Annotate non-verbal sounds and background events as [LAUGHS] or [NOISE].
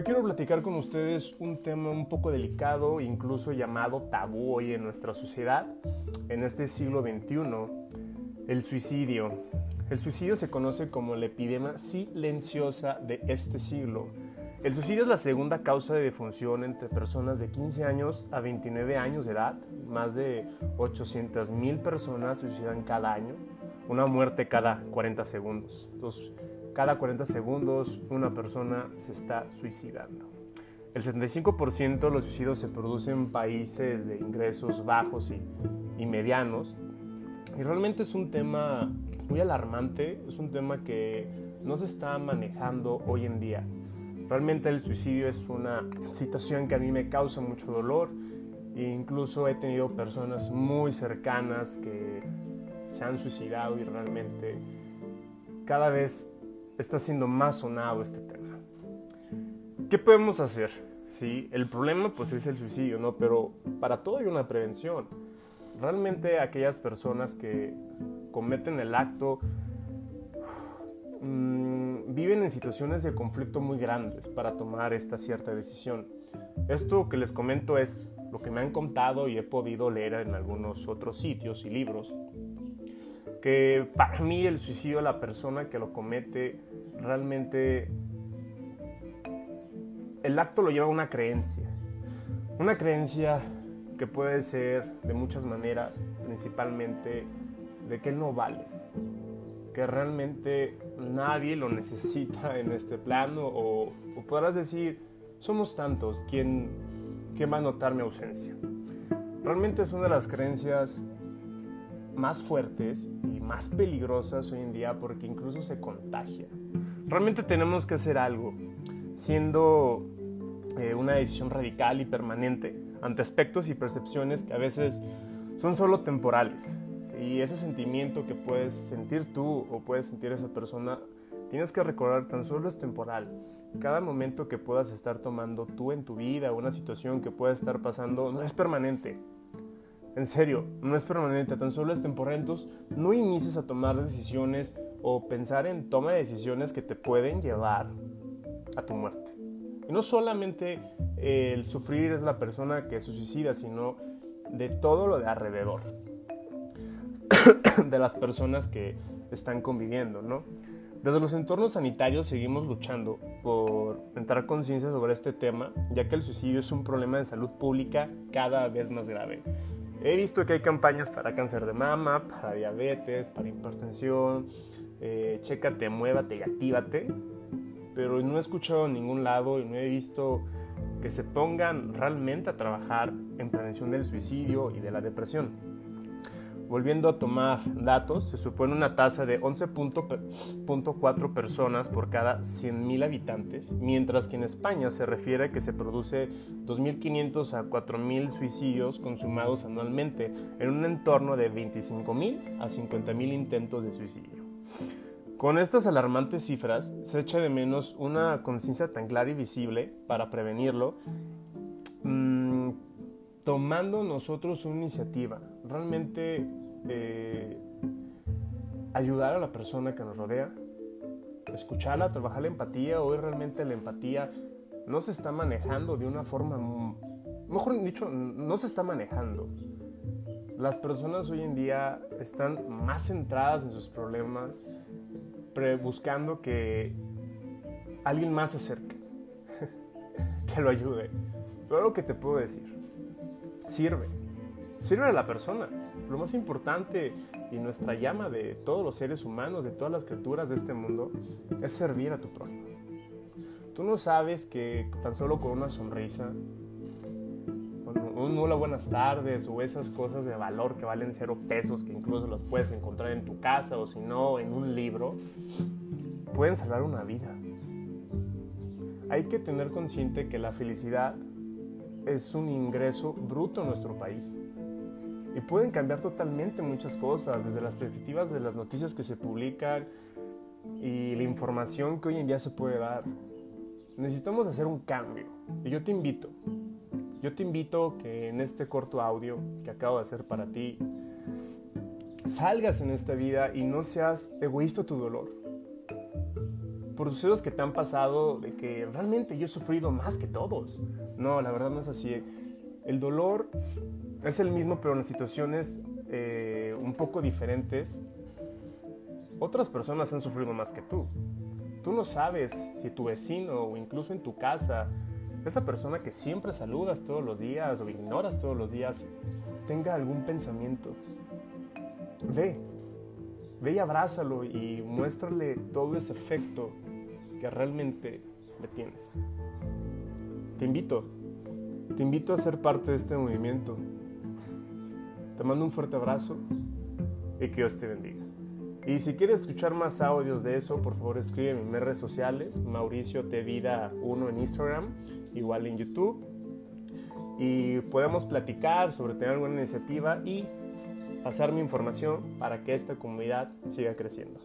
Hoy quiero platicar con ustedes un tema un poco delicado, incluso llamado tabú hoy en nuestra sociedad, en este siglo XXI, el suicidio. El suicidio se conoce como la epidemia silenciosa de este siglo. El suicidio es la segunda causa de defunción entre personas de 15 años a 29 años de edad. Más de 800 mil personas se suicidan cada año, una muerte cada 40 segundos. Cada 40 segundos una persona se está suicidando. El 75% de los suicidios se producen en países de ingresos bajos y, medianos. Y realmente es un tema muy alarmante, es un tema que no se está manejando hoy en día. Realmente el suicidio es una situación que a mí me causa mucho dolor e incluso he tenido personas muy cercanas que se han suicidado y realmente cada vez está siendo más sonado este tema. ¿Qué podemos hacer? Sí, el problema pues es el suicidio, ¿no? Pero para todo hay una prevención. Realmente aquellas personas que cometen el acto mmm, viven en situaciones de conflicto muy grandes para tomar esta cierta decisión. Esto que les comento es lo que me han contado y he podido leer en algunos otros sitios y libros que para mí el suicidio de la persona que lo comete realmente el acto lo lleva a una creencia. Una creencia que puede ser de muchas maneras, principalmente de que él no vale, que realmente nadie lo necesita en este plano o, podrás decir, somos tantos, ¿quién, ¿quién va a notar mi ausencia? Realmente es una de las creencias más fuertes y más peligrosas hoy en día porque incluso se contagia. Realmente tenemos que hacer algo, siendo eh, una decisión radical y permanente ante aspectos y percepciones que a veces son solo temporales. Y ese sentimiento que puedes sentir tú o puedes sentir esa persona, tienes que recordar tan solo es temporal. Cada momento que puedas estar tomando tú en tu vida, una situación que pueda estar pasando, no es permanente en serio, no es permanente, tan solo es temporal. No inicies a tomar decisiones o pensar en toma de decisiones que te pueden llevar a tu muerte. Y no solamente el sufrir es la persona que se suicida, sino de todo lo de alrededor, [COUGHS] de las personas que están conviviendo, ¿no? Desde los entornos sanitarios seguimos luchando por entrar conciencia sobre este tema, ya que el suicidio es un problema de salud pública cada vez más grave. He visto que hay campañas para cáncer de mama, para diabetes, para hipertensión, eh, chécate, muévate y actívate, pero no he escuchado en ningún lado y no he visto que se pongan realmente a trabajar en prevención del suicidio y de la depresión. Volviendo a tomar datos, se supone una tasa de 11.4 personas por cada 100.000 habitantes, mientras que en España se refiere a que se produce 2.500 a 4.000 suicidios consumados anualmente, en un entorno de 25.000 a 50.000 intentos de suicidio. Con estas alarmantes cifras, se echa de menos una conciencia tan clara y visible para prevenirlo, mmm, tomando nosotros una iniciativa. Realmente eh, ayudar a la persona que nos rodea, escucharla, trabajar la empatía. Hoy realmente la empatía no se está manejando de una forma, mejor dicho, no se está manejando. Las personas hoy en día están más centradas en sus problemas, buscando que alguien más se acerque, [LAUGHS] que lo ayude. Pero lo que te puedo decir, sirve, sirve a la persona lo más importante y nuestra llama de todos los seres humanos, de todas las criaturas de este mundo, es servir a tu prójimo. Tú no sabes que tan solo con una sonrisa, un hola buenas tardes o esas cosas de valor que valen cero pesos, que incluso las puedes encontrar en tu casa o si no en un libro, pueden salvar una vida. Hay que tener consciente que la felicidad es un ingreso bruto en nuestro país y pueden cambiar totalmente muchas cosas, desde las perspectivas de las noticias que se publican y la información que hoy en día se puede dar. Necesitamos hacer un cambio y yo te invito, yo te invito que en este corto audio que acabo de hacer para ti, salgas en esta vida y no seas egoísta tu dolor. por sucesos que te han pasado, de que realmente yo he sufrido más que todos. No, la verdad no es así. El dolor es el mismo, pero en situaciones eh, un poco diferentes. Otras personas han sufrido más que tú. Tú no sabes si tu vecino o incluso en tu casa, esa persona que siempre saludas todos los días o ignoras todos los días, tenga algún pensamiento. Ve, ve y abrázalo y muéstrale todo ese efecto que realmente le tienes. Te invito, te invito a ser parte de este movimiento. Te mando un fuerte abrazo y que Dios te bendiga. Y si quieres escuchar más audios de eso, por favor escribe en mis redes sociales, Mauricio Te Vida 1 en Instagram, igual en YouTube. Y podemos platicar sobre tener alguna iniciativa y pasar mi información para que esta comunidad siga creciendo.